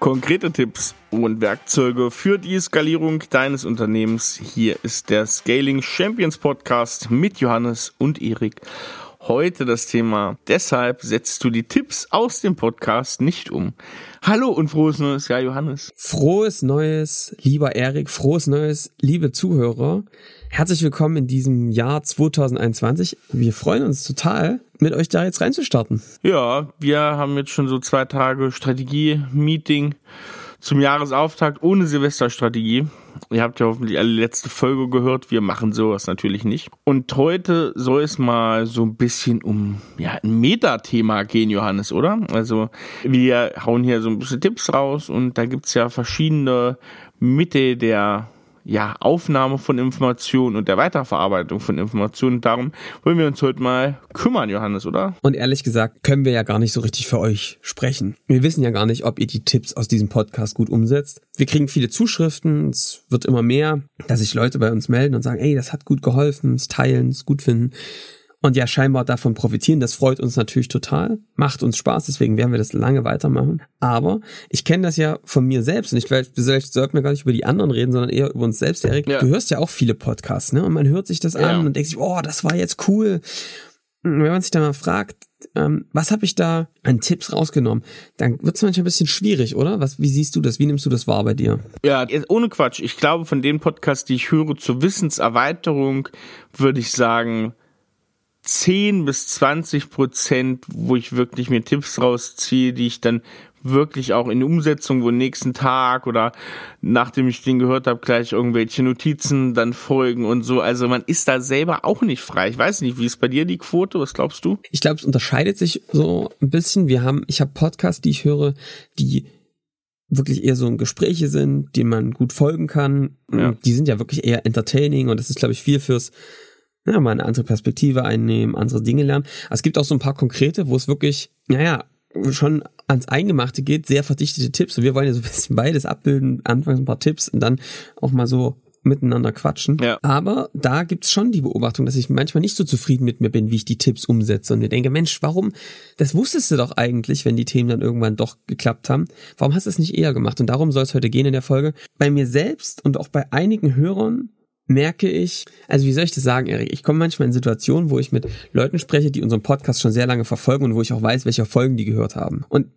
Konkrete Tipps und Werkzeuge für die Skalierung deines Unternehmens. Hier ist der Scaling Champions Podcast mit Johannes und Erik. Heute das Thema. Deshalb setzt du die Tipps aus dem Podcast nicht um. Hallo und frohes Neues, ja Johannes. Frohes Neues, lieber Erik, frohes Neues, liebe Zuhörer. Herzlich willkommen in diesem Jahr 2021. Wir freuen uns total, mit euch da jetzt reinzustarten. Ja, wir haben jetzt schon so zwei Tage Strategie-Meeting zum Jahresauftakt ohne Silvesterstrategie. Ihr habt ja hoffentlich alle letzte Folge gehört. Wir machen sowas natürlich nicht. Und heute soll es mal so ein bisschen um ja, ein Metathema gehen, Johannes, oder? Also wir hauen hier so ein bisschen Tipps raus und da gibt's ja verschiedene Mitte der ja, Aufnahme von Informationen und der Weiterverarbeitung von Informationen. Darum wollen wir uns heute mal kümmern, Johannes, oder? Und ehrlich gesagt können wir ja gar nicht so richtig für euch sprechen. Wir wissen ja gar nicht, ob ihr die Tipps aus diesem Podcast gut umsetzt. Wir kriegen viele Zuschriften, es wird immer mehr, dass sich Leute bei uns melden und sagen, ey, das hat gut geholfen, es teilen, es gut finden und ja scheinbar davon profitieren. Das freut uns natürlich total, macht uns Spaß, deswegen werden wir das lange weitermachen. Aber ich kenne das ja von mir selbst und ich vielleicht, vielleicht sollten wir gar nicht über die anderen reden, sondern eher über uns selbst, Erik. Ja. Du hörst ja auch viele Podcasts, ne? Und man hört sich das ja. an und denkt sich, oh, das war jetzt cool. Und wenn man sich dann mal fragt, ähm, was habe ich da an Tipps rausgenommen, dann wird es manchmal ein bisschen schwierig, oder? Was, wie siehst du das? Wie nimmst du das wahr bei dir? Ja, ohne Quatsch. Ich glaube, von den Podcasts, die ich höre zur Wissenserweiterung, würde ich sagen, 10 bis 20 Prozent, wo ich wirklich mir Tipps rausziehe, die ich dann wirklich auch in Umsetzung, wo nächsten Tag oder nachdem ich den gehört habe, gleich irgendwelche Notizen dann folgen und so. Also man ist da selber auch nicht frei. Ich weiß nicht, wie ist bei dir die Quote? Was glaubst du? Ich glaube, es unterscheidet sich so ein bisschen. Wir haben, ich habe Podcasts, die ich höre, die wirklich eher so Gespräche sind, denen man gut folgen kann. Ja. Die sind ja wirklich eher entertaining und das ist, glaube ich, viel fürs ja, mal eine andere Perspektive einnehmen, andere Dinge lernen. Aber es gibt auch so ein paar konkrete, wo es wirklich, naja, schon ans Eingemachte geht, sehr verdichtete Tipps. Und wir wollen ja so ein bisschen beides abbilden. Anfangs ein paar Tipps und dann auch mal so miteinander quatschen. Ja. Aber da gibt's schon die Beobachtung, dass ich manchmal nicht so zufrieden mit mir bin, wie ich die Tipps umsetze. Und mir denke, Mensch, warum, das wusstest du doch eigentlich, wenn die Themen dann irgendwann doch geklappt haben. Warum hast du es nicht eher gemacht? Und darum soll es heute gehen in der Folge. Bei mir selbst und auch bei einigen Hörern merke ich, also wie soll ich das sagen, Erik? Ich komme manchmal in Situationen, wo ich mit Leuten spreche, die unseren Podcast schon sehr lange verfolgen und wo ich auch weiß, welche Folgen die gehört haben. Und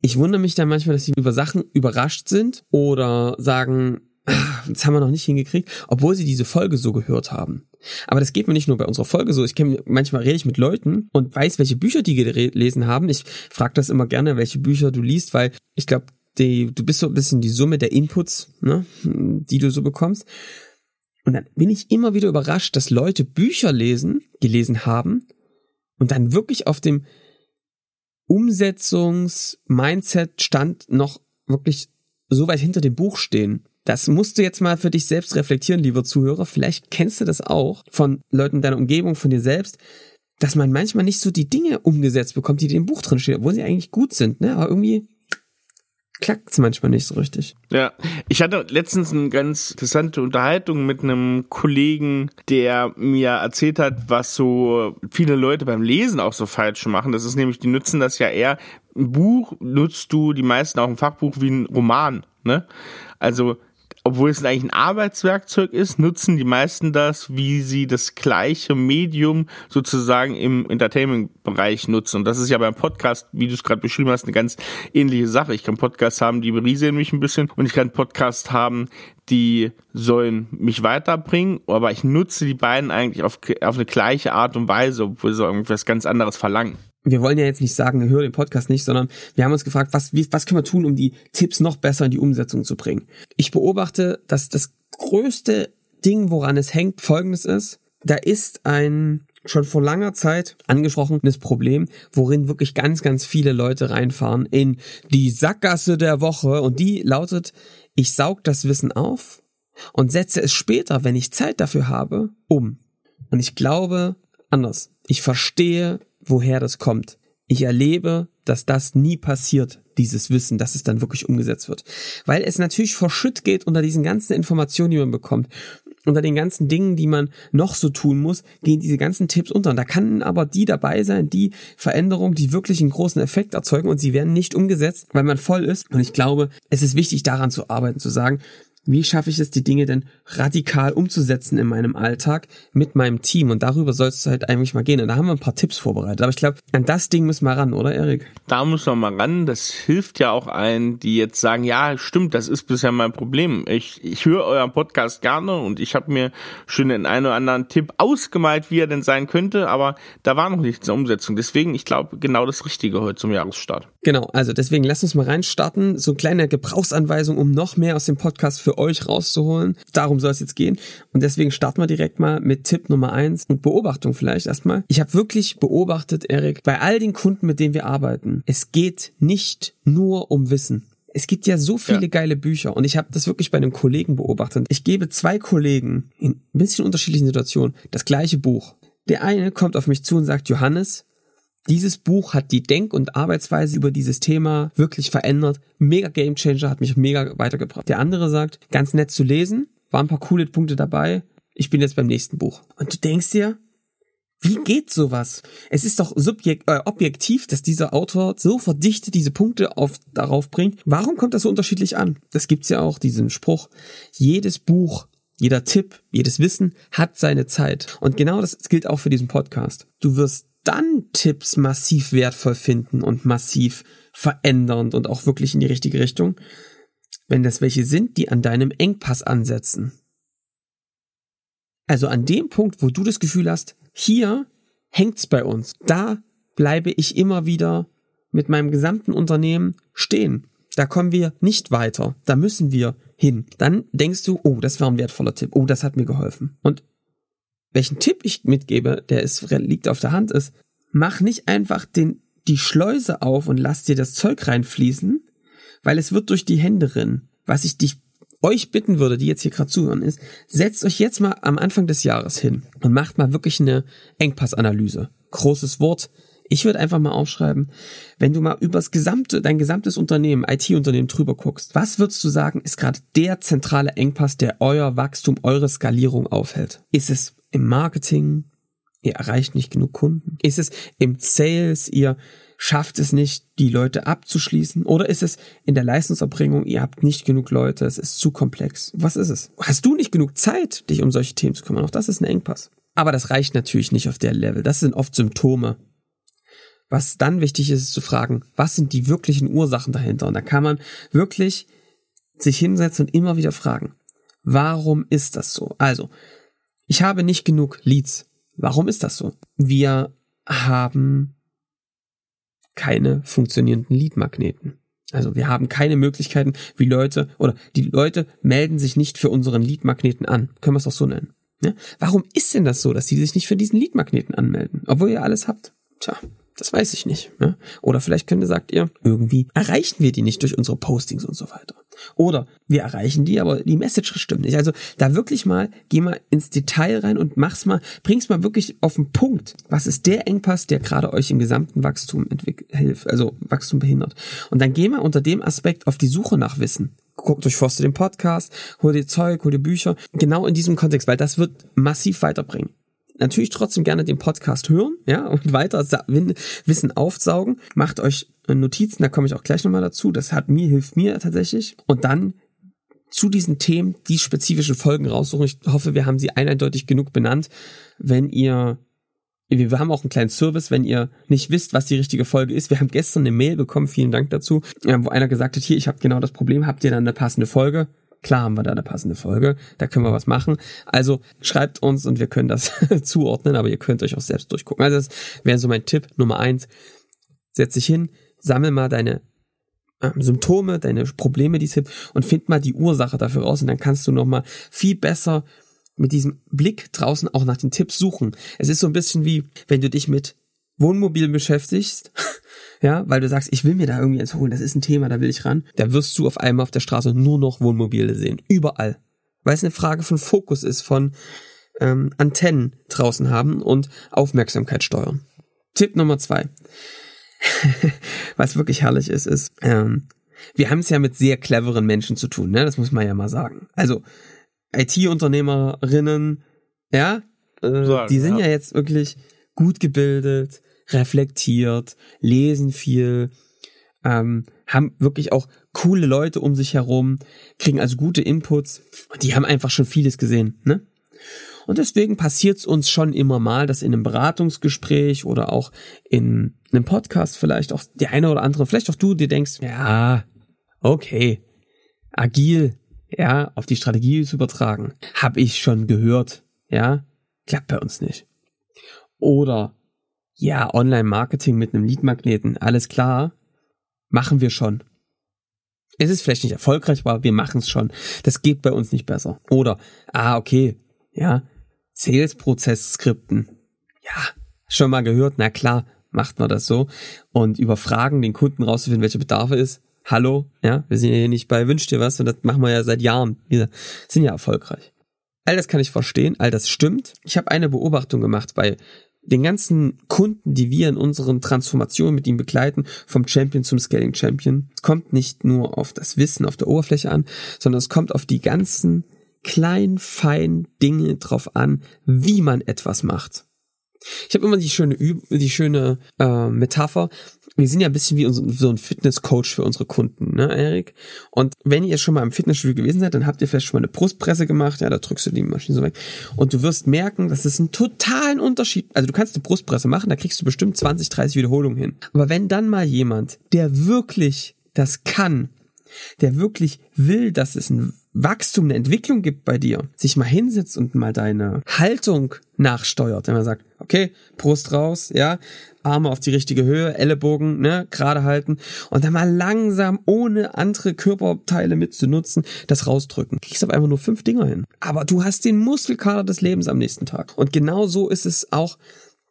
ich wundere mich dann manchmal, dass sie über Sachen überrascht sind oder sagen, ah, das haben wir noch nicht hingekriegt, obwohl sie diese Folge so gehört haben. Aber das geht mir nicht nur bei unserer Folge so. Ich kenne manchmal rede ich mit Leuten und weiß, welche Bücher die gelesen haben. Ich frage das immer gerne, welche Bücher du liest, weil ich glaube, du bist so ein bisschen die Summe der Inputs, ne, die du so bekommst. Und dann bin ich immer wieder überrascht, dass Leute Bücher lesen, gelesen haben und dann wirklich auf dem Umsetzungs-Mindset-Stand noch wirklich so weit hinter dem Buch stehen. Das musst du jetzt mal für dich selbst reflektieren, lieber Zuhörer. Vielleicht kennst du das auch von Leuten in deiner Umgebung, von dir selbst, dass man manchmal nicht so die Dinge umgesetzt bekommt, die in dem Buch drin stehen, wo sie eigentlich gut sind, ne? Aber irgendwie klackt's manchmal nicht so richtig. Ja, ich hatte letztens eine ganz interessante Unterhaltung mit einem Kollegen, der mir erzählt hat, was so viele Leute beim Lesen auch so falsch machen. Das ist nämlich, die nutzen das ja eher, ein Buch nutzt du die meisten auch ein Fachbuch wie ein Roman, ne? Also obwohl es eigentlich ein Arbeitswerkzeug ist, nutzen die meisten das, wie sie das gleiche Medium sozusagen im Entertainment-Bereich nutzen. Und das ist ja beim Podcast, wie du es gerade beschrieben hast, eine ganz ähnliche Sache. Ich kann Podcasts haben, die berieseln mich ein bisschen und ich kann Podcasts haben, die sollen mich weiterbringen, aber ich nutze die beiden eigentlich auf, auf eine gleiche Art und Weise, obwohl sie irgendwas ganz anderes verlangen wir wollen ja jetzt nicht sagen, hör den Podcast nicht, sondern wir haben uns gefragt, was, wie, was können wir tun, um die Tipps noch besser in die Umsetzung zu bringen. Ich beobachte, dass das größte Ding, woran es hängt, folgendes ist. Da ist ein schon vor langer Zeit angesprochenes Problem, worin wirklich ganz, ganz viele Leute reinfahren in die Sackgasse der Woche und die lautet, ich saug das Wissen auf und setze es später, wenn ich Zeit dafür habe, um. Und ich glaube anders. Ich verstehe woher das kommt. Ich erlebe, dass das nie passiert, dieses Wissen, dass es dann wirklich umgesetzt wird. Weil es natürlich verschütt geht unter diesen ganzen Informationen, die man bekommt. unter den ganzen Dingen, die man noch so tun muss, gehen diese ganzen Tipps unter. Und da kann aber die dabei sein, die Veränderung, die wirklich einen großen Effekt erzeugen und sie werden nicht umgesetzt, weil man voll ist. Und ich glaube, es ist wichtig, daran zu arbeiten, zu sagen, wie schaffe ich es, die Dinge denn radikal umzusetzen in meinem Alltag mit meinem Team? Und darüber soll es halt eigentlich mal gehen. Und da haben wir ein paar Tipps vorbereitet. Aber ich glaube, an das Ding müssen wir ran, oder Erik? Da müssen wir mal ran. Das hilft ja auch allen, die jetzt sagen, ja, stimmt, das ist bisher mein Problem. Ich, ich höre euren Podcast gerne und ich habe mir schon den einen oder anderen Tipp ausgemalt, wie er denn sein könnte, aber da war noch nichts in der Umsetzung. Deswegen, ich glaube, genau das Richtige heute zum Jahresstart. Genau, also deswegen lass uns mal reinstarten. So kleine Gebrauchsanweisung, um noch mehr aus dem Podcast für euch rauszuholen. Darum soll es jetzt gehen. Und deswegen starten wir direkt mal mit Tipp Nummer eins und Beobachtung vielleicht erstmal. Ich habe wirklich beobachtet, Erik, bei all den Kunden, mit denen wir arbeiten, es geht nicht nur um Wissen. Es gibt ja so viele ja. geile Bücher und ich habe das wirklich bei einem Kollegen beobachtet. Ich gebe zwei Kollegen in ein bisschen unterschiedlichen Situationen das gleiche Buch. Der eine kommt auf mich zu und sagt, Johannes, dieses Buch hat die Denk- und Arbeitsweise über dieses Thema wirklich verändert. Mega Gamechanger, hat mich mega weitergebracht. Der andere sagt, ganz nett zu lesen, waren ein paar coole Punkte dabei. Ich bin jetzt beim nächsten Buch. Und du denkst dir, wie geht sowas? Es ist doch subjekt, äh, objektiv, dass dieser Autor so verdichtet diese Punkte auf, darauf bringt. Warum kommt das so unterschiedlich an? Das gibt's ja auch, diesen Spruch. Jedes Buch, jeder Tipp, jedes Wissen hat seine Zeit. Und genau das gilt auch für diesen Podcast. Du wirst dann Tipps massiv wertvoll finden und massiv verändernd und auch wirklich in die richtige Richtung, wenn das welche sind, die an deinem Engpass ansetzen. Also an dem Punkt, wo du das Gefühl hast, hier hängt's bei uns, da bleibe ich immer wieder mit meinem gesamten Unternehmen stehen. Da kommen wir nicht weiter. Da müssen wir hin. Dann denkst du, oh, das war ein wertvoller Tipp. Oh, das hat mir geholfen. Und welchen Tipp ich mitgebe, der ist, liegt auf der Hand, ist, mach nicht einfach den, die Schleuse auf und lass dir das Zeug reinfließen, weil es wird durch die Hände rinnen. Was ich dich euch bitten würde, die jetzt hier gerade zuhören, ist, setzt euch jetzt mal am Anfang des Jahres hin und macht mal wirklich eine Engpassanalyse. Großes Wort. Ich würde einfach mal aufschreiben, wenn du mal übers gesamte, dein gesamtes Unternehmen, IT-Unternehmen drüber guckst, was würdest du sagen, ist gerade der zentrale Engpass, der euer Wachstum, eure Skalierung aufhält? Ist es im Marketing? Ihr erreicht nicht genug Kunden? Ist es im Sales? Ihr schafft es nicht, die Leute abzuschließen? Oder ist es in der Leistungserbringung, ihr habt nicht genug Leute, es ist zu komplex? Was ist es? Hast du nicht genug Zeit, dich um solche Themen zu kümmern? Auch das ist ein Engpass. Aber das reicht natürlich nicht auf der Level. Das sind oft Symptome. Was dann wichtig ist, ist zu fragen, was sind die wirklichen Ursachen dahinter? Und da kann man wirklich sich hinsetzen und immer wieder fragen, warum ist das so? Also, ich habe nicht genug Leads. Warum ist das so? Wir haben keine funktionierenden Leadmagneten. Also wir haben keine Möglichkeiten, wie Leute oder die Leute melden sich nicht für unseren Leadmagneten an. Können wir es auch so nennen. Ja? Warum ist denn das so, dass die sich nicht für diesen Leadmagneten anmelden, obwohl ihr alles habt? Tja, das weiß ich nicht. Ne? Oder vielleicht könnt ihr, sagt ihr, irgendwie erreichen wir die nicht durch unsere Postings und so weiter. Oder wir erreichen die, aber die Message stimmt nicht. Also da wirklich mal, geh mal ins Detail rein und mach's mal, bring's mal wirklich auf den Punkt. Was ist der Engpass, der gerade euch im gesamten Wachstum hilft, also Wachstum behindert? Und dann geh mal unter dem Aspekt auf die Suche nach Wissen. Guckt euch Forste den Podcast, hol dir Zeug, hol dir Bücher. Genau in diesem Kontext, weil das wird massiv weiterbringen natürlich trotzdem gerne den Podcast hören, ja, und weiter Wissen aufsaugen. Macht euch Notizen, da komme ich auch gleich nochmal dazu. Das hat mir, hilft mir tatsächlich. Und dann zu diesen Themen die spezifischen Folgen raussuchen. Ich hoffe, wir haben sie eindeutig genug benannt. Wenn ihr wir haben auch einen kleinen Service, wenn ihr nicht wisst, was die richtige Folge ist. Wir haben gestern eine Mail bekommen, vielen Dank dazu, wo einer gesagt hat, hier, ich habe genau das Problem, habt ihr dann eine passende Folge? Klar haben wir da eine passende Folge, da können wir was machen. Also schreibt uns und wir können das zuordnen, aber ihr könnt euch auch selbst durchgucken. Also das wäre so mein Tipp Nummer eins. Setz dich hin, sammel mal deine äh, Symptome, deine Probleme, die es gibt und find mal die Ursache dafür raus und dann kannst du nochmal viel besser mit diesem Blick draußen auch nach den Tipps suchen. Es ist so ein bisschen wie, wenn du dich mit Wohnmobil beschäftigst ja, weil du sagst, ich will mir da irgendwie eins holen, das ist ein Thema, da will ich ran, da wirst du auf einmal auf der Straße nur noch Wohnmobile sehen. Überall. Weil es eine Frage von Fokus ist, von ähm, Antennen draußen haben und Aufmerksamkeit steuern. Tipp Nummer zwei. Was wirklich herrlich ist, ist, ähm, wir haben es ja mit sehr cleveren Menschen zu tun, ne? Das muss man ja mal sagen. Also, IT-Unternehmerinnen, ja, äh, Sagen, die sind ja. ja jetzt wirklich gut gebildet, reflektiert, lesen viel, ähm, haben wirklich auch coole Leute um sich herum, kriegen also gute Inputs. Die haben einfach schon vieles gesehen, ne? Und deswegen passiert es uns schon immer mal, dass in einem Beratungsgespräch oder auch in einem Podcast vielleicht auch der eine oder andere, vielleicht auch du, dir denkst, ja, okay, agil, ja, auf die Strategie zu übertragen, habe ich schon gehört, ja, klappt bei uns nicht. Oder ja, Online-Marketing mit einem Lead-Magneten, alles klar, machen wir schon. Es ist vielleicht nicht erfolgreich, aber wir machen es schon. Das geht bei uns nicht besser. Oder, ah, okay, ja, Sales-Prozess-Skripten. Ja, schon mal gehört, na klar, macht man das so. Und über Fragen den Kunden rauszufinden, welcher Bedarf ist. Hallo, ja, wir sind ja hier nicht bei Wünsch dir was und das machen wir ja seit Jahren. Wir sind ja erfolgreich. All das kann ich verstehen, all das stimmt. Ich habe eine Beobachtung gemacht bei den ganzen Kunden, die wir in unseren Transformationen mit ihm begleiten, vom Champion zum Scaling Champion. Kommt nicht nur auf das Wissen auf der Oberfläche an, sondern es kommt auf die ganzen kleinen, feinen Dinge drauf an, wie man etwas macht. Ich habe immer die schöne, die schöne äh, Metapher. Wir sind ja ein bisschen wie so ein Fitnesscoach für unsere Kunden, ne, Erik? Und wenn ihr schon mal im Fitnessstudio gewesen seid, dann habt ihr vielleicht schon mal eine Brustpresse gemacht, ja, da drückst du die Maschine so weg. Und du wirst merken, dass es einen totalen Unterschied. Also du kannst eine Brustpresse machen, da kriegst du bestimmt 20, 30 Wiederholungen hin. Aber wenn dann mal jemand, der wirklich das kann, der wirklich will, dass es ein Wachstum, eine Entwicklung gibt bei dir, sich mal hinsetzt und mal deine Haltung nachsteuert, wenn man sagt, okay, Brust raus, ja, Arme auf die richtige Höhe, Ellenbogen, ne, gerade halten und dann mal langsam, ohne andere Körperteile mitzunutzen, das rausdrücken. Kriegst auf einfach nur fünf Dinger hin. Aber du hast den Muskelkater des Lebens am nächsten Tag. Und genau so ist es auch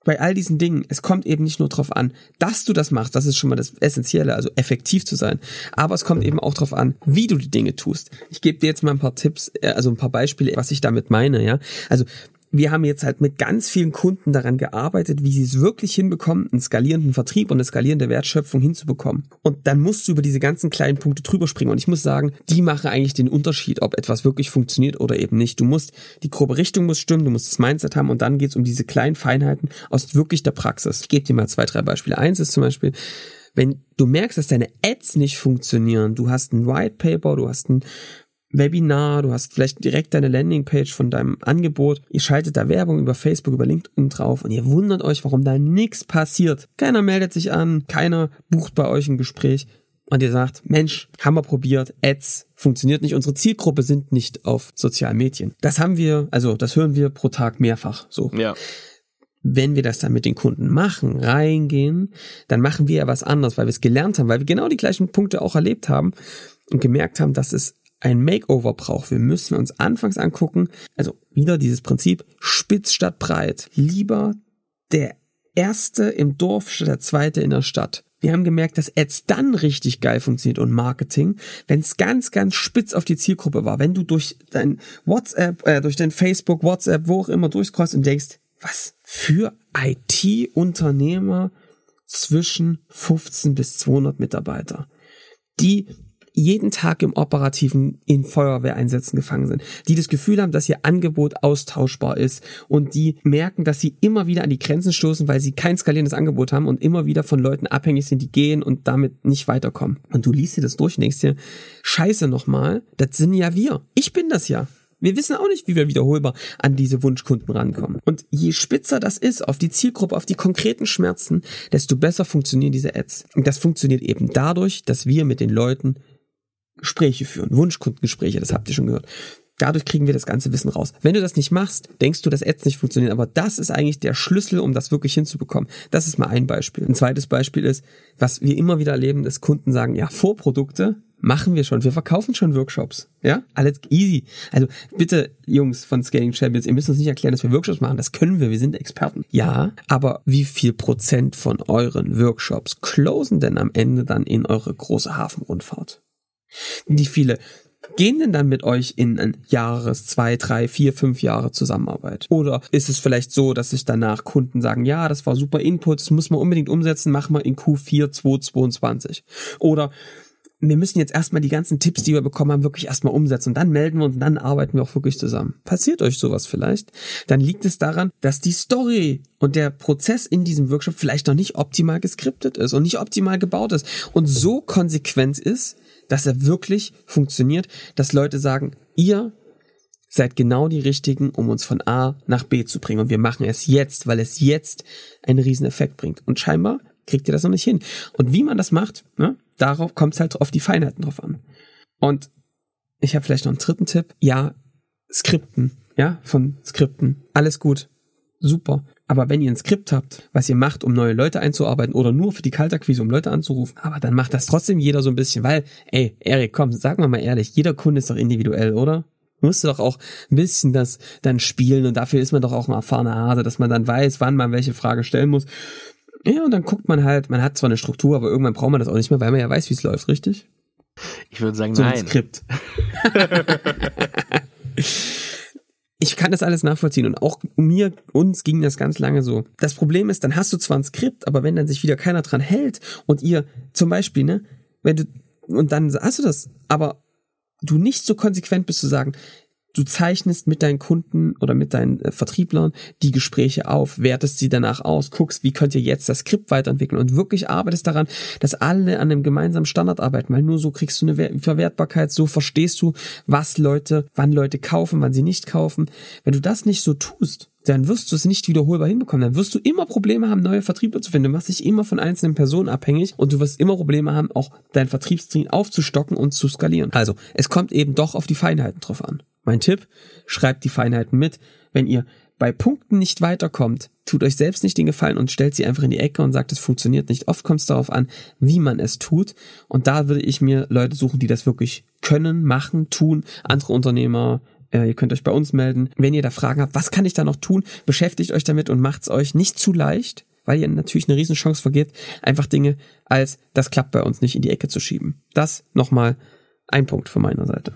bei all diesen Dingen, es kommt eben nicht nur darauf an, dass du das machst, das ist schon mal das Essentielle, also effektiv zu sein, aber es kommt eben auch darauf an, wie du die Dinge tust. Ich gebe dir jetzt mal ein paar Tipps, äh, also ein paar Beispiele, was ich damit meine, ja. Also wir haben jetzt halt mit ganz vielen Kunden daran gearbeitet, wie sie es wirklich hinbekommen, einen skalierenden Vertrieb und eine skalierende Wertschöpfung hinzubekommen. Und dann musst du über diese ganzen kleinen Punkte drüber springen. Und ich muss sagen, die machen eigentlich den Unterschied, ob etwas wirklich funktioniert oder eben nicht. Du musst, die grobe Richtung muss stimmen, du musst das Mindset haben und dann geht's um diese kleinen Feinheiten aus wirklich der Praxis. Ich gebe dir mal zwei, drei Beispiele. Eins ist zum Beispiel, wenn du merkst, dass deine Ads nicht funktionieren, du hast ein White Paper, du hast ein Webinar, du hast vielleicht direkt deine Landingpage von deinem Angebot, ihr schaltet da Werbung über Facebook, über LinkedIn drauf und ihr wundert euch, warum da nichts passiert. Keiner meldet sich an, keiner bucht bei euch ein Gespräch und ihr sagt, Mensch, haben wir probiert, Ads funktioniert nicht, unsere Zielgruppe sind nicht auf sozialen Medien. Das haben wir, also das hören wir pro Tag mehrfach so. Ja wenn wir das dann mit den Kunden machen, reingehen, dann machen wir ja was anderes, weil wir es gelernt haben, weil wir genau die gleichen Punkte auch erlebt haben und gemerkt haben, dass es ein Makeover braucht. Wir müssen uns anfangs angucken, also wieder dieses Prinzip spitz statt breit. Lieber der erste im Dorf statt der zweite in der Stadt. Wir haben gemerkt, dass Ads dann richtig geil funktioniert und Marketing, wenn es ganz, ganz spitz auf die Zielgruppe war. Wenn du durch dein WhatsApp, äh, durch dein Facebook, WhatsApp, wo auch immer durchscrollst und denkst, was für IT-Unternehmer zwischen 15 bis 200 Mitarbeiter, die jeden Tag im operativen in Feuerwehreinsätzen gefangen sind, die das Gefühl haben, dass ihr Angebot austauschbar ist und die merken, dass sie immer wieder an die Grenzen stoßen, weil sie kein skalierendes Angebot haben und immer wieder von Leuten abhängig sind, die gehen und damit nicht weiterkommen. Und du liest dir das durch und denkst dir, scheiße nochmal, das sind ja wir. Ich bin das ja. Wir wissen auch nicht, wie wir wiederholbar an diese Wunschkunden rankommen. Und je spitzer das ist auf die Zielgruppe, auf die konkreten Schmerzen, desto besser funktionieren diese Ads. Und das funktioniert eben dadurch, dass wir mit den Leuten Gespräche führen, Wunschkundengespräche, das habt ihr schon gehört. Dadurch kriegen wir das ganze Wissen raus. Wenn du das nicht machst, denkst du, dass Ads nicht funktionieren, aber das ist eigentlich der Schlüssel, um das wirklich hinzubekommen. Das ist mal ein Beispiel. Ein zweites Beispiel ist, was wir immer wieder erleben, dass Kunden sagen, ja, Vorprodukte machen wir schon. Wir verkaufen schon Workshops. Ja, alles easy. Also bitte, Jungs von Scaling Champions, ihr müsst uns nicht erklären, dass wir Workshops machen. Das können wir. Wir sind Experten. Ja, aber wie viel Prozent von euren Workshops closen denn am Ende dann in eure große Hafenrundfahrt? Wie viele gehen denn dann mit euch in ein Jahres, zwei, drei, vier, fünf Jahre Zusammenarbeit? Oder ist es vielleicht so, dass sich danach Kunden sagen, ja, das war super Input, das muss man unbedingt umsetzen, machen wir in Q4 2022? Oder wir müssen jetzt erstmal die ganzen Tipps, die wir bekommen haben, wirklich erstmal umsetzen und dann melden wir uns und dann arbeiten wir auch wirklich zusammen. Passiert euch sowas vielleicht? Dann liegt es daran, dass die Story und der Prozess in diesem Workshop vielleicht noch nicht optimal geskriptet ist und nicht optimal gebaut ist und so konsequent ist, dass er wirklich funktioniert, dass Leute sagen, ihr seid genau die richtigen, um uns von A nach B zu bringen und wir machen es jetzt, weil es jetzt einen riesen Effekt bringt. Und scheinbar kriegt ihr das noch nicht hin. Und wie man das macht, ne, darauf kommt es halt auf die Feinheiten drauf an. Und ich habe vielleicht noch einen dritten Tipp. Ja, Skripten, ja, von Skripten. Alles gut. Super. Aber wenn ihr ein Skript habt, was ihr macht, um neue Leute einzuarbeiten oder nur für die Kaltakquise, um Leute anzurufen, aber dann macht das trotzdem jeder so ein bisschen, weil, ey, Erik, komm, sag mal mal ehrlich, jeder Kunde ist doch individuell, oder? musst du doch auch ein bisschen das dann spielen und dafür ist man doch auch ein erfahrener Hase, dass man dann weiß, wann man welche Frage stellen muss. Ja, und dann guckt man halt, man hat zwar eine Struktur, aber irgendwann braucht man das auch nicht mehr, weil man ja weiß, wie es läuft, richtig? Ich würde sagen, so nein. Ein Skript. ich kann das alles nachvollziehen und auch mir, uns ging das ganz lange so. Das Problem ist, dann hast du zwar ein Skript, aber wenn dann sich wieder keiner dran hält und ihr zum Beispiel, ne, wenn du, und dann hast du das, aber du nicht so konsequent bist zu sagen, du zeichnest mit deinen Kunden oder mit deinen äh, Vertrieblern die Gespräche auf, wertest sie danach aus, guckst, wie könnt ihr jetzt das Skript weiterentwickeln und wirklich arbeitest daran, dass alle an einem gemeinsamen Standard arbeiten, weil nur so kriegst du eine Verwertbarkeit, so verstehst du, was Leute, wann Leute kaufen, wann sie nicht kaufen. Wenn du das nicht so tust, dann wirst du es nicht wiederholbar hinbekommen. Dann wirst du immer Probleme haben, neue Vertriebler zu finden. Du machst dich immer von einzelnen Personen abhängig und du wirst immer Probleme haben, auch dein Vertriebsteam aufzustocken und zu skalieren. Also, es kommt eben doch auf die Feinheiten drauf an. Mein Tipp, schreibt die Feinheiten mit. Wenn ihr bei Punkten nicht weiterkommt, tut euch selbst nicht den Gefallen und stellt sie einfach in die Ecke und sagt, es funktioniert nicht. Oft kommt es darauf an, wie man es tut. Und da würde ich mir Leute suchen, die das wirklich können, machen, tun. Andere Unternehmer, äh, ihr könnt euch bei uns melden. Wenn ihr da Fragen habt, was kann ich da noch tun, beschäftigt euch damit und macht es euch nicht zu leicht, weil ihr natürlich eine Riesenchance vergebt, einfach Dinge als das klappt bei uns nicht in die Ecke zu schieben. Das nochmal ein Punkt von meiner Seite.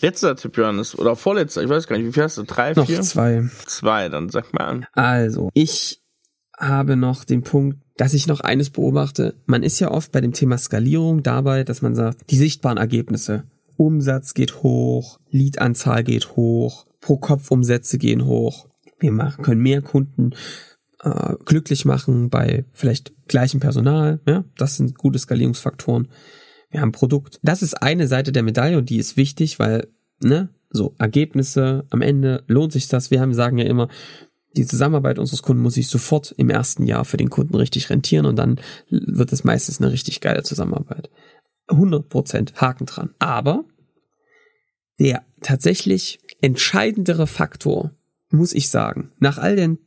Letzter Tipp, Johannes, oder vorletzter, ich weiß gar nicht, wie viel hast du? Drei, noch vier? zwei. Zwei, dann sag mal an. Also, ich habe noch den Punkt, dass ich noch eines beobachte. Man ist ja oft bei dem Thema Skalierung dabei, dass man sagt, die sichtbaren Ergebnisse. Umsatz geht hoch, Leadanzahl geht hoch, pro Kopf Umsätze gehen hoch. Wir machen, können mehr Kunden äh, glücklich machen bei vielleicht gleichem Personal. Ja, das sind gute Skalierungsfaktoren wir haben Produkt. Das ist eine Seite der Medaille und die ist wichtig, weil, ne, so Ergebnisse am Ende lohnt sich das. Wir haben sagen ja immer, die Zusammenarbeit unseres Kunden muss sich sofort im ersten Jahr für den Kunden richtig rentieren und dann wird es meistens eine richtig geile Zusammenarbeit. 100 Prozent Haken dran. Aber der tatsächlich entscheidendere Faktor, muss ich sagen, nach all den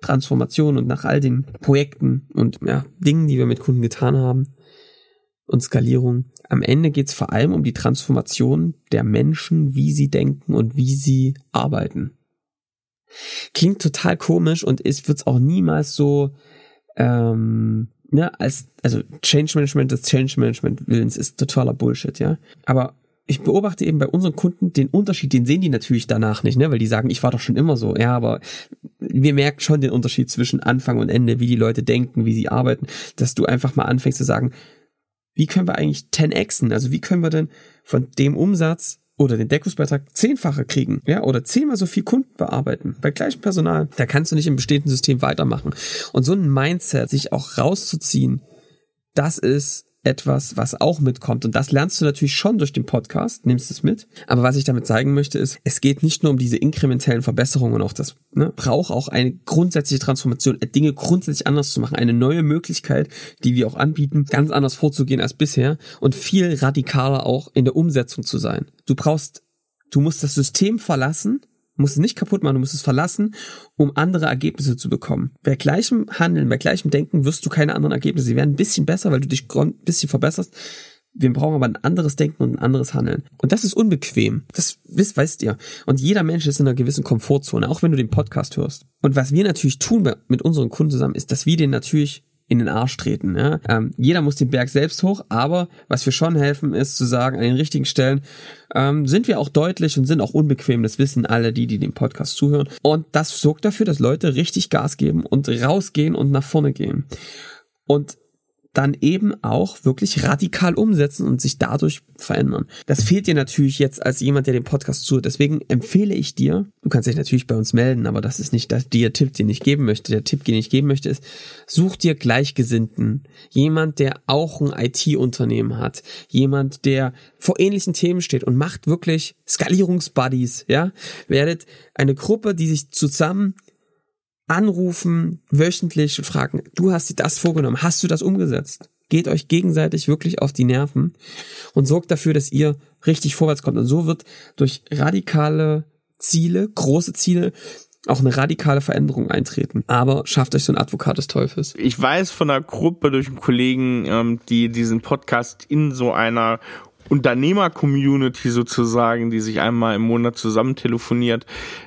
Transformationen und nach all den Projekten und ja, Dingen, die wir mit Kunden getan haben, und Skalierung. Am Ende geht es vor allem um die Transformation der Menschen, wie sie denken und wie sie arbeiten. Klingt total komisch und es wird auch niemals so, ähm, ne, als, also Change Management des Change Management Willens ist totaler Bullshit, ja. Aber ich beobachte eben bei unseren Kunden den Unterschied, den sehen die natürlich danach nicht, ne, weil die sagen, ich war doch schon immer so, ja, aber wir merken schon den Unterschied zwischen Anfang und Ende, wie die Leute denken, wie sie arbeiten, dass du einfach mal anfängst zu sagen, wie können wir eigentlich 10xen? Also wie können wir denn von dem Umsatz oder den Deckungsbeitrag zehnfache kriegen, ja, oder zehnmal so viel Kunden bearbeiten bei gleichem Personal. Da kannst du nicht im bestehenden System weitermachen. Und so ein Mindset, sich auch rauszuziehen, das ist etwas, was auch mitkommt. Und das lernst du natürlich schon durch den Podcast, nimmst es mit. Aber was ich damit zeigen möchte, ist, es geht nicht nur um diese inkrementellen Verbesserungen, auch das ne, braucht auch eine grundsätzliche Transformation, Dinge grundsätzlich anders zu machen, eine neue Möglichkeit, die wir auch anbieten, ganz anders vorzugehen als bisher und viel radikaler auch in der Umsetzung zu sein. Du brauchst, du musst das System verlassen musst es nicht kaputt machen, du musst es verlassen, um andere Ergebnisse zu bekommen. Bei gleichem Handeln, bei gleichem Denken wirst du keine anderen Ergebnisse. Sie werden ein bisschen besser, weil du dich ein bisschen verbesserst. Wir brauchen aber ein anderes Denken und ein anderes Handeln. Und das ist unbequem. Das wisst, weißt ihr. Und jeder Mensch ist in einer gewissen Komfortzone, auch wenn du den Podcast hörst. Und was wir natürlich tun mit unseren Kunden zusammen, ist, dass wir den natürlich in den Arsch treten. Ja? Ähm, jeder muss den Berg selbst hoch, aber was wir schon helfen, ist zu sagen, an den richtigen Stellen ähm, sind wir auch deutlich und sind auch unbequem. Das wissen alle die, die dem Podcast zuhören. Und das sorgt dafür, dass Leute richtig Gas geben und rausgehen und nach vorne gehen. Und dann eben auch wirklich radikal umsetzen und sich dadurch verändern. Das fehlt dir natürlich jetzt als jemand, der den Podcast zuhört. Deswegen empfehle ich dir, du kannst dich natürlich bei uns melden, aber das ist nicht der Tipp, den ich geben möchte. Der Tipp, den ich geben möchte, ist, such dir Gleichgesinnten. Jemand, der auch ein IT-Unternehmen hat. Jemand, der vor ähnlichen Themen steht und macht wirklich Skalierungsbuddies, ja. Werdet eine Gruppe, die sich zusammen anrufen wöchentlich und fragen, du hast dir das vorgenommen, hast du das umgesetzt? Geht euch gegenseitig wirklich auf die Nerven und sorgt dafür, dass ihr richtig vorwärts kommt. Und so wird durch radikale Ziele, große Ziele, auch eine radikale Veränderung eintreten. Aber schafft euch so ein Advokat des Teufels. Ich weiß von einer Gruppe durch einen Kollegen, ähm, die diesen Podcast in so einer Unternehmer-Community sozusagen, die sich einmal im Monat zusammen telefoniert,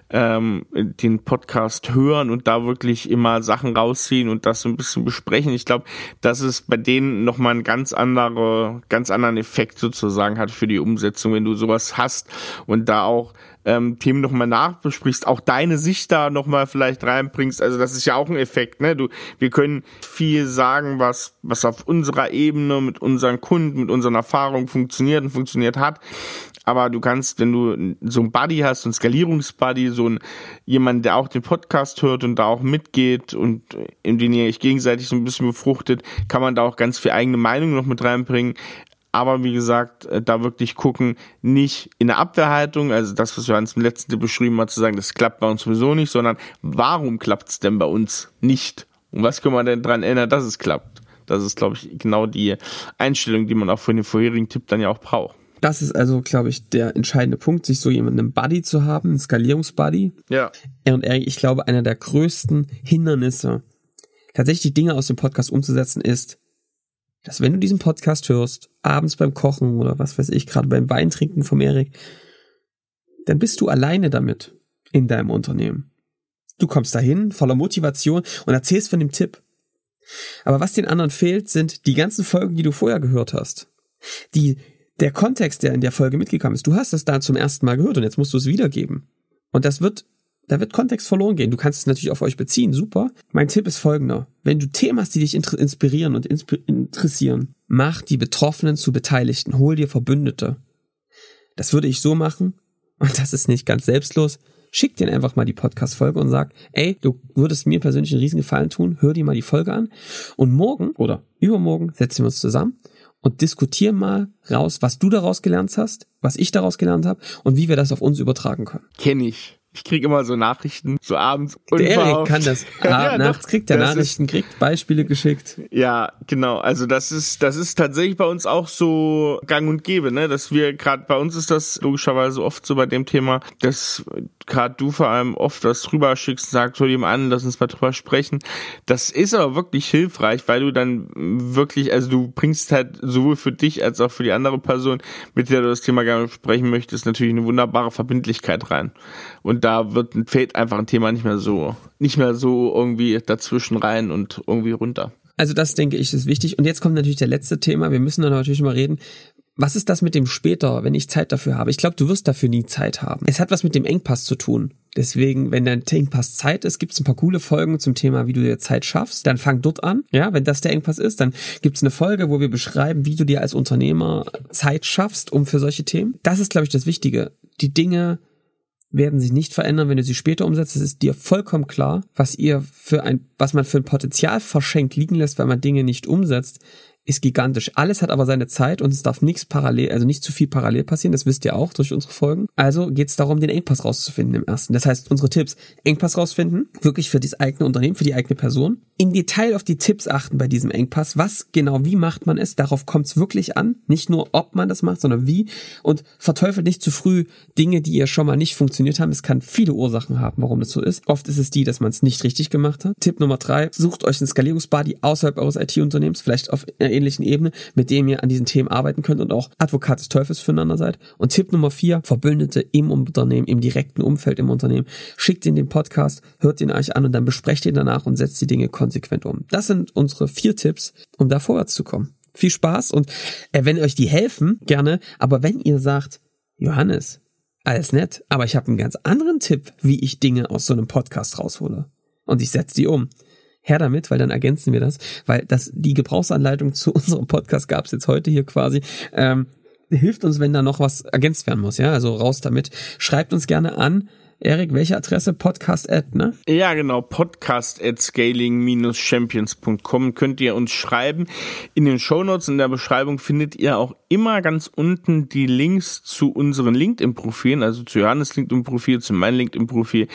ähm, den Podcast hören und da wirklich immer Sachen rausziehen und das so ein bisschen besprechen. Ich glaube, dass es bei denen nochmal einen ganz andere, ganz anderen Effekt sozusagen hat für die Umsetzung, wenn du sowas hast und da auch ähm, Themen nochmal nachbesprichst, auch deine Sicht da nochmal vielleicht reinbringst. Also das ist ja auch ein Effekt, ne? Du, wir können viel sagen, was, was auf unserer Ebene mit unseren Kunden, mit unseren Erfahrungen funktioniert und funktioniert hat. Aber du kannst, wenn du so ein Buddy hast, so ein Skalierungsbuddy, so ein jemand, der auch den Podcast hört und da auch mitgeht und in den ihr euch gegenseitig so ein bisschen befruchtet, kann man da auch ganz viel eigene Meinung noch mit reinbringen. Aber wie gesagt, äh, da wirklich gucken, nicht in der Abwehrhaltung, also das, was wir uns im letzten Tipp beschrieben haben, zu sagen, das klappt bei uns sowieso nicht, sondern warum klappt es denn bei uns nicht? Und was können wir denn dran ändern, dass es klappt? Das ist, glaube ich, genau die Einstellung, die man auch für den vorherigen Tipp dann ja auch braucht. Das ist also, glaube ich, der entscheidende Punkt, sich so jemanden im Buddy zu haben, einen Skalierungsbuddy. Ja. Und ich glaube, einer der größten Hindernisse, tatsächlich Dinge aus dem Podcast umzusetzen, ist, dass wenn du diesen Podcast hörst, abends beim Kochen oder was weiß ich, gerade beim Weintrinken vom Erik, dann bist du alleine damit in deinem Unternehmen. Du kommst dahin voller Motivation und erzählst von dem Tipp. Aber was den anderen fehlt, sind die ganzen Folgen, die du vorher gehört hast. Die, der Kontext, der in der Folge mitgekommen ist. Du hast es da zum ersten Mal gehört und jetzt musst du es wiedergeben. Und das wird da wird Kontext verloren gehen. Du kannst es natürlich auf euch beziehen, super. Mein Tipp ist folgender. Wenn du Themen hast, die dich inspirieren und interessieren, mach die Betroffenen zu Beteiligten, hol dir Verbündete. Das würde ich so machen, und das ist nicht ganz selbstlos, schick dir einfach mal die Podcast-Folge und sag, ey, du würdest mir persönlich einen riesen Gefallen tun, hör dir mal die Folge an und morgen oder übermorgen setzen wir uns zusammen und diskutieren mal raus, was du daraus gelernt hast, was ich daraus gelernt habe und wie wir das auf uns übertragen können. Kenn ich. Ich krieg immer so Nachrichten, so abends. Der Erik kann das. Ja, nachts kriegt er Nachrichten, ist, kriegt Beispiele geschickt. Ja, genau. Also das ist, das ist tatsächlich bei uns auch so gang und gäbe, ne? Dass wir gerade bei uns ist das logischerweise oft so bei dem Thema, dass gerade du vor allem oft was drüber schickst und sagst, hol ihm an, lass uns mal drüber sprechen. Das ist aber wirklich hilfreich, weil du dann wirklich, also du bringst halt sowohl für dich als auch für die andere Person, mit der du das Thema gerne sprechen möchtest, natürlich eine wunderbare Verbindlichkeit rein. Und da wird, fällt einfach ein Thema nicht mehr so, nicht mehr so irgendwie dazwischen rein und irgendwie runter. Also das denke ich ist wichtig. Und jetzt kommt natürlich der letzte Thema. Wir müssen dann natürlich mal reden. Was ist das mit dem später, wenn ich Zeit dafür habe? Ich glaube, du wirst dafür nie Zeit haben. Es hat was mit dem Engpass zu tun. Deswegen, wenn dein Engpass Zeit ist, gibt es ein paar coole Folgen zum Thema, wie du dir Zeit schaffst. Dann fang dort an. Ja, wenn das der Engpass ist, dann gibt es eine Folge, wo wir beschreiben, wie du dir als Unternehmer Zeit schaffst, um für solche Themen. Das ist, glaube ich, das Wichtige. Die Dinge werden sich nicht verändern, wenn du sie später umsetzt. Es ist dir vollkommen klar, was ihr für ein, was man für ein Potenzial verschenkt liegen lässt, weil man Dinge nicht umsetzt, ist gigantisch. Alles hat aber seine Zeit und es darf nichts parallel, also nicht zu viel parallel passieren. Das wisst ihr auch durch unsere Folgen. Also geht es darum, den Engpass rauszufinden im ersten. Das heißt, unsere Tipps, Engpass rausfinden, wirklich für das eigene Unternehmen, für die eigene Person. Im Detail auf die Tipps achten bei diesem Engpass. Was genau, wie macht man es? Darauf kommt es wirklich an. Nicht nur, ob man das macht, sondern wie. Und verteufelt nicht zu früh Dinge, die ihr schon mal nicht funktioniert haben. Es kann viele Ursachen haben, warum das so ist. Oft ist es die, dass man es nicht richtig gemacht hat. Tipp Nummer drei, sucht euch einen Skalierungsbuddy außerhalb eures IT-Unternehmens, vielleicht auf ähnlichen Ebene, mit dem ihr an diesen Themen arbeiten könnt und auch Advokat des Teufels füreinander seid. Und Tipp Nummer vier, Verbündete im Unternehmen, im direkten Umfeld im Unternehmen. Schickt in den Podcast, hört ihn euch an und dann besprecht ihn danach und setzt die Dinge konsequent um. Das sind unsere vier Tipps, um da vorwärts zu kommen. Viel Spaß und äh, wenn euch die helfen, gerne. Aber wenn ihr sagt, Johannes, alles nett, aber ich habe einen ganz anderen Tipp, wie ich Dinge aus so einem Podcast raushole. Und ich setze die um her damit, weil dann ergänzen wir das, weil das die Gebrauchsanleitung zu unserem Podcast gab es jetzt heute hier quasi. Ähm, hilft uns, wenn da noch was ergänzt werden muss, ja, also raus damit. Schreibt uns gerne an Erik, welche Adresse? Podcast at, ne? Ja, genau. Podcast at scaling-champions.com könnt ihr uns schreiben. In den Shownotes in der Beschreibung findet ihr auch immer ganz unten die Links zu unseren LinkedIn-Profilen, also zu Johannes LinkedIn-Profil, zu meinem LinkedIn-Profil.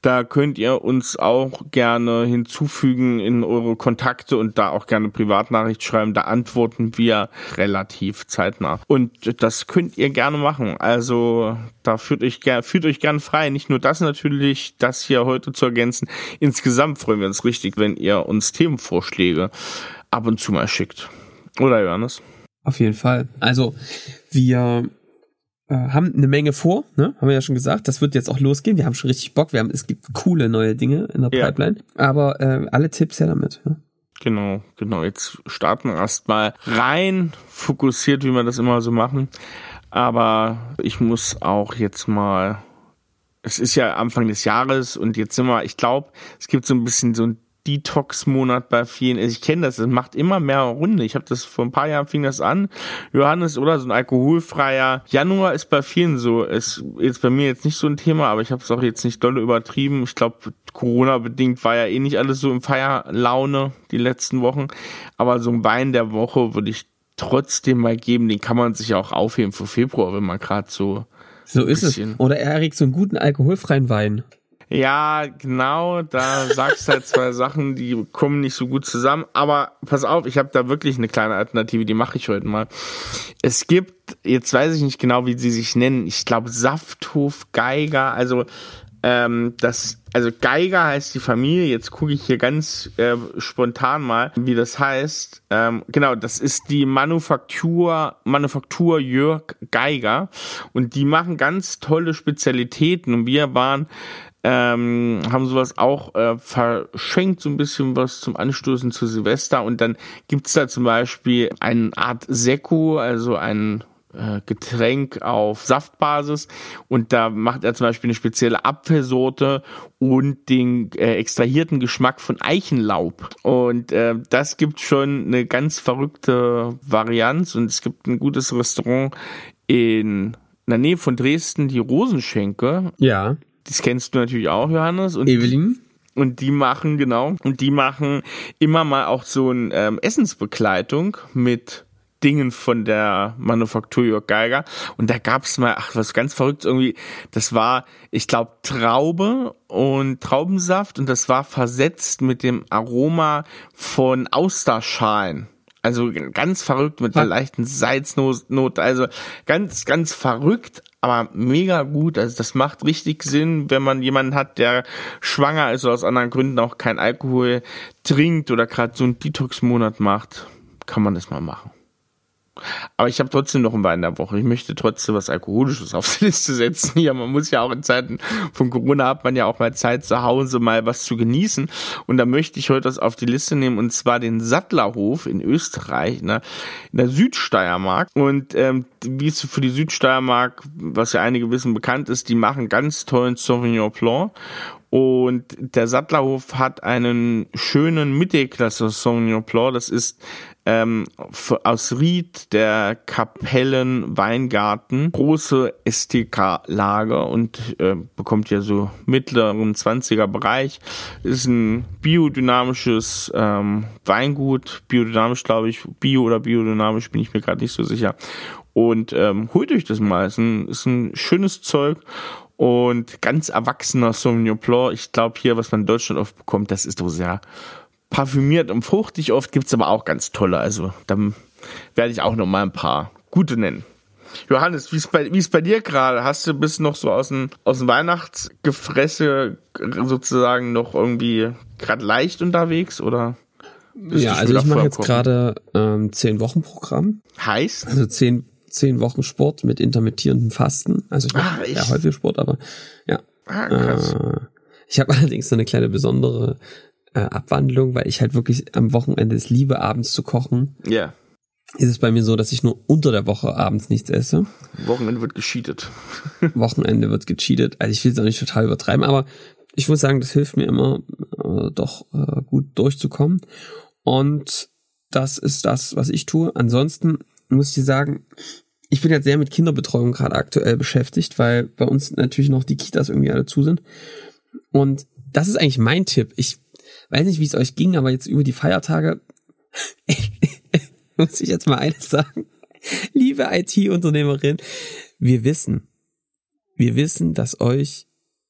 Da könnt ihr uns auch gerne hinzufügen in eure Kontakte und da auch gerne Privatnachricht schreiben. Da antworten wir relativ zeitnah. Und das könnt ihr gerne machen. Also da fühlt euch, fühlt euch gern frei. Nicht nur das natürlich, das hier heute zu ergänzen. Insgesamt freuen wir uns richtig, wenn ihr uns Themenvorschläge ab und zu mal schickt. Oder Johannes? Auf jeden Fall. Also wir äh, haben eine Menge vor, ne? haben wir ja schon gesagt. Das wird jetzt auch losgehen. Wir haben schon richtig Bock. Wir haben, es gibt coole neue Dinge in der ja. Pipeline. Aber äh, alle Tipps ja damit. Ja? Genau, genau. Jetzt starten wir erstmal rein fokussiert, wie wir das immer so machen. Aber ich muss auch jetzt mal, es ist ja Anfang des Jahres und jetzt sind wir, ich glaube, es gibt so ein bisschen so ein Detox-Monat bei vielen. Ich kenne das, es macht immer mehr Runde. Ich habe das vor ein paar Jahren fing das an. Johannes oder so ein alkoholfreier Januar ist bei vielen so. Ist jetzt bei mir jetzt nicht so ein Thema, aber ich habe es auch jetzt nicht dolle übertrieben. Ich glaube, Corona bedingt war ja eh nicht alles so im Feierlaune die letzten Wochen. Aber so ein Wein der Woche würde ich trotzdem mal geben. Den kann man sich auch aufheben für Februar, wenn man gerade so. So ist es. Oder Erik, so einen guten alkoholfreien Wein. Ja, genau, da sagst du halt zwei Sachen, die kommen nicht so gut zusammen. Aber pass auf, ich habe da wirklich eine kleine Alternative, die mache ich heute mal. Es gibt, jetzt weiß ich nicht genau, wie sie sich nennen, ich glaube Safthof Geiger, also ähm, das, also Geiger heißt die Familie. Jetzt gucke ich hier ganz äh, spontan mal, wie das heißt. Ähm, genau, das ist die Manufaktur, Manufaktur Jörg Geiger. Und die machen ganz tolle Spezialitäten. Und wir waren ähm, haben sowas auch äh, verschenkt, so ein bisschen was zum Anstoßen zu Silvester. Und dann gibt's da zum Beispiel eine Art Sekko, also ein äh, Getränk auf Saftbasis und da macht er zum Beispiel eine spezielle Apfelsorte und den äh, extrahierten Geschmack von Eichenlaub und äh, das gibt schon eine ganz verrückte Varianz und es gibt ein gutes Restaurant in der Nähe von Dresden, die Rosenschenke. Ja. Das kennst du natürlich auch, Johannes. Und Evelyn. Und die machen, genau, und die machen immer mal auch so eine ähm, Essensbegleitung mit Dingen von der Manufaktur Jörg Geiger. Und da gab's mal, ach, was ganz verrückt irgendwie, das war, ich glaube, Traube und Traubensaft und das war versetzt mit dem Aroma von Austerschalen. Also ganz verrückt mit einer leichten Salznot, also ganz, ganz verrückt, aber mega gut. Also das macht richtig Sinn, wenn man jemanden hat, der schwanger ist oder aus anderen Gründen auch kein Alkohol trinkt oder gerade so einen Detox-Monat macht, kann man das mal machen. Aber ich habe trotzdem noch einen Wein der Woche. Ich möchte trotzdem was Alkoholisches auf die Liste setzen. Ja, man muss ja auch in Zeiten von Corona hat man ja auch mal Zeit zu Hause mal was zu genießen. Und da möchte ich heute was auf die Liste nehmen und zwar den Sattlerhof in Österreich, ne, in der Südsteiermark. Und ähm, wie es für die Südsteiermark, was ja einige wissen, bekannt ist, die machen ganz tollen Sauvignon Blanc. Und der Sattlerhof hat einen schönen Mittelklasse Sauvignon Blanc. Das ist ähm, aus Ried, der Kapellen Weingarten, große STK-Lager und äh, bekommt ja so mittleren 20er Bereich. Ist ein biodynamisches ähm, Weingut, biodynamisch glaube ich, bio oder biodynamisch bin ich mir gerade nicht so sicher. Und ähm, holt euch das mal, ist ein, ist ein schönes Zeug und ganz erwachsener Sauvignon Blanc. Ich glaube hier, was man in Deutschland oft bekommt, das ist doch sehr parfümiert und fruchtig oft, gibt's aber auch ganz tolle. Also dann werde ich auch noch mal ein paar gute nennen. Johannes, wie ist bei, wie ist bei dir gerade? Hast du bist noch so aus dem, aus dem Weihnachtsgefresse sozusagen noch irgendwie gerade leicht unterwegs oder? Ja, also ich mache jetzt gerade ähm, zehn Wochen Programm. Heißt? Also zehn, zehn Wochen Sport mit intermittierendem Fasten. Also ich mache ja häufig Sport, aber ja. Ah, krass. Äh, ich habe allerdings so eine kleine besondere äh, Abwandlung, weil ich halt wirklich am Wochenende es liebe, abends zu kochen. Ja. Yeah. Ist es bei mir so, dass ich nur unter der Woche abends nichts esse. Wochenende wird gecheatet. Wochenende wird gecheatet. Also ich will es auch nicht total übertreiben, aber ich muss sagen, das hilft mir immer äh, doch äh, gut durchzukommen. Und das ist das, was ich tue. Ansonsten muss ich dir sagen, ich bin jetzt sehr mit Kinderbetreuung gerade aktuell beschäftigt, weil bei uns natürlich noch die Kitas irgendwie alle zu sind. Und das ist eigentlich mein Tipp. Ich weiß nicht, wie es euch ging, aber jetzt über die Feiertage muss ich jetzt mal eines sagen. Liebe IT-Unternehmerin, wir wissen, wir wissen, dass euch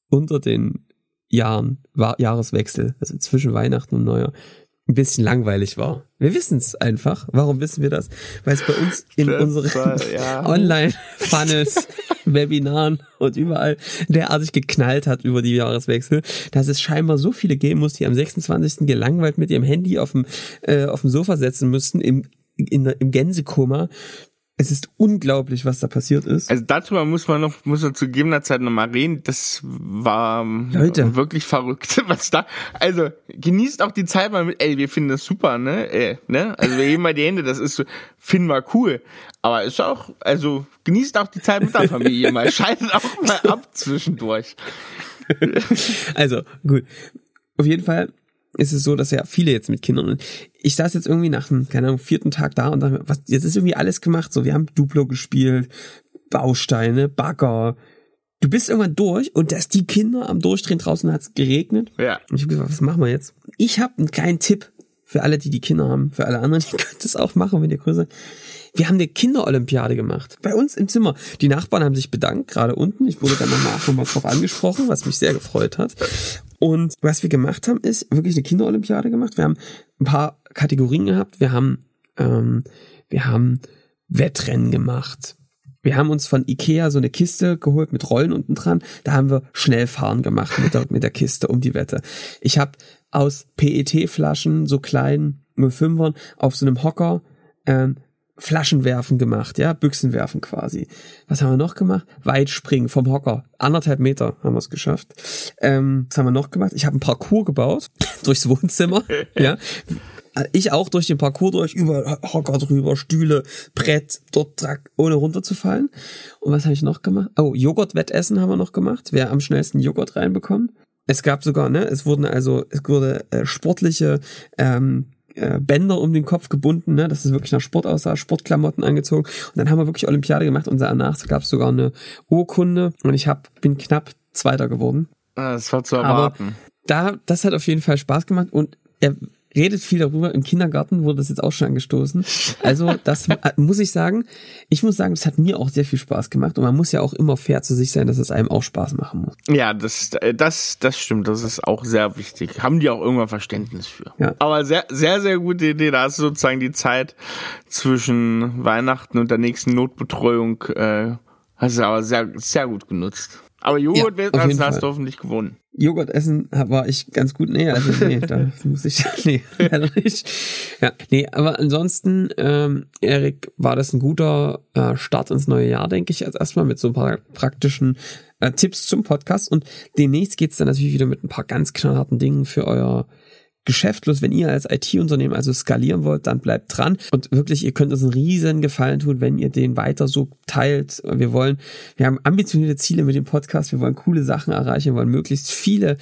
unter den Jahren, Jahreswechsel, also zwischen Weihnachten und Neujahr, ein bisschen langweilig war. Wir wissen es einfach. Warum wissen wir das? Weil es bei uns in das unseren ja. Online-Funnels, Webinaren und überall derartig geknallt hat über die Jahreswechsel, dass es scheinbar so viele geben muss, die am 26. gelangweilt mit ihrem Handy auf dem, äh, auf dem Sofa setzen müssten, im, in, im Gänsekoma, es ist unglaublich, was da passiert ist. Also darüber muss man noch, muss man zu gegebener Zeit nochmal reden. Das war Leute. wirklich verrückt, was da. Also genießt auch die Zeit mal mit. Ey, wir finden das super, ne? Äh, ne? Also wir heben mal die Hände. Das ist so, finden wir cool. Aber ist auch, also genießt auch die Zeit mit der Familie mal. Schaltet auch mal ab zwischendurch. also gut. Auf jeden Fall ist es so, dass ja viele jetzt mit Kindern und ich saß jetzt irgendwie nach dem, keine Ahnung, vierten Tag da und dachte, was, jetzt ist irgendwie alles gemacht, so, wir haben Duplo gespielt, Bausteine, Bagger, du bist irgendwann durch und dass die Kinder am Durchdrehen draußen hat es geregnet. Ja. Und ich habe gesagt, was machen wir jetzt? Ich habe einen kleinen Tipp für alle, die die Kinder haben, für alle anderen, die könnt es auch machen, wenn ihr größer wir haben eine Kinderolympiade gemacht. Bei uns im Zimmer. Die Nachbarn haben sich bedankt, gerade unten. Ich wurde dann nochmal noch mal drauf angesprochen, was mich sehr gefreut hat. Und was wir gemacht haben, ist wirklich eine Kinderolympiade gemacht. Wir haben ein paar Kategorien gehabt. Wir haben, ähm, wir haben Wettrennen gemacht. Wir haben uns von Ikea so eine Kiste geholt mit Rollen unten dran. Da haben wir Schnellfahren gemacht mit der, mit der Kiste um die Wette. Ich habe aus PET-Flaschen, so kleinen 05ern, auf so einem Hocker ähm, Flaschenwerfen gemacht, ja, Büchsenwerfen quasi. Was haben wir noch gemacht? Weitspringen vom Hocker. Anderthalb Meter haben wir es geschafft. Ähm, was haben wir noch gemacht? Ich habe ein Parcours gebaut durchs Wohnzimmer, ja. Ich auch durch den Parcours durch, über Hocker drüber, Stühle, Brett, dort, zack, ohne runterzufallen. Und was habe ich noch gemacht? Oh, Joghurt-Wettessen haben wir noch gemacht. Wer am schnellsten Joghurt reinbekommt. Es gab sogar, ne, es wurden also, es wurde äh, sportliche ähm, äh, Bänder um den Kopf gebunden, ne, dass es wirklich nach Sport aussah, Sportklamotten angezogen. Und dann haben wir wirklich Olympiade gemacht und danach gab es sogar eine Urkunde und ich hab, bin knapp Zweiter geworden. Ah, das war zu erwarten. Aber da, das hat auf jeden Fall Spaß gemacht und er, redet viel darüber. Im Kindergarten wurde das jetzt auch schon angestoßen. Also das muss ich sagen. Ich muss sagen, das hat mir auch sehr viel Spaß gemacht und man muss ja auch immer fair zu sich sein, dass es einem auch Spaß machen muss. Ja, das, das, das stimmt. Das ist auch sehr wichtig. Haben die auch irgendwann Verständnis für. Ja. Aber sehr, sehr, sehr gute Idee. Da hast du sozusagen die Zeit zwischen Weihnachten und der nächsten Notbetreuung äh, hast du aber sehr, sehr gut genutzt. Aber Joghurt ja, hast, hast du hoffentlich gewonnen. Joghurt essen war ich ganz gut. Nee, also nee, da muss ich, nee, leider nicht. Ja, nee, aber ansonsten, ähm, Erik, war das ein guter äh, Start ins neue Jahr, denke ich, als erstmal mit so ein paar praktischen äh, Tipps zum Podcast. Und demnächst geht's dann natürlich wieder mit ein paar ganz knallharten Dingen für euer geschäftlos. Wenn ihr als IT-Unternehmen also skalieren wollt, dann bleibt dran. Und wirklich, ihr könnt uns einen riesen Gefallen tun, wenn ihr den weiter so teilt. Wir wollen, wir haben ambitionierte Ziele mit dem Podcast. Wir wollen coole Sachen erreichen. Wir wollen möglichst viele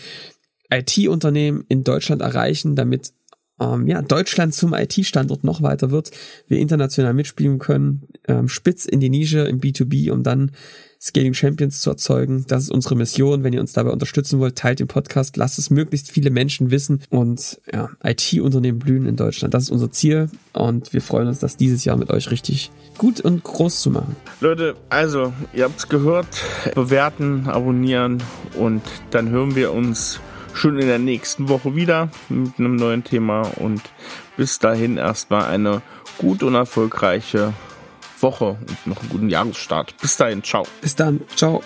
IT-Unternehmen in Deutschland erreichen, damit ähm, ja, Deutschland zum IT-Standort noch weiter wird, wir international mitspielen können, ähm, spitz in die Nische im B2B, um dann Scaling Champions zu erzeugen. Das ist unsere Mission. Wenn ihr uns dabei unterstützen wollt, teilt den Podcast, lasst es möglichst viele Menschen wissen und ja, IT-Unternehmen blühen in Deutschland. Das ist unser Ziel und wir freuen uns, das dieses Jahr mit euch richtig gut und groß zu machen. Leute, also, ihr habt's gehört, bewerten, abonnieren und dann hören wir uns schon in der nächsten Woche wieder mit einem neuen Thema und bis dahin erstmal eine gut und erfolgreiche Woche und noch einen guten Jahresstart. Bis dahin, ciao. Bis dann, ciao.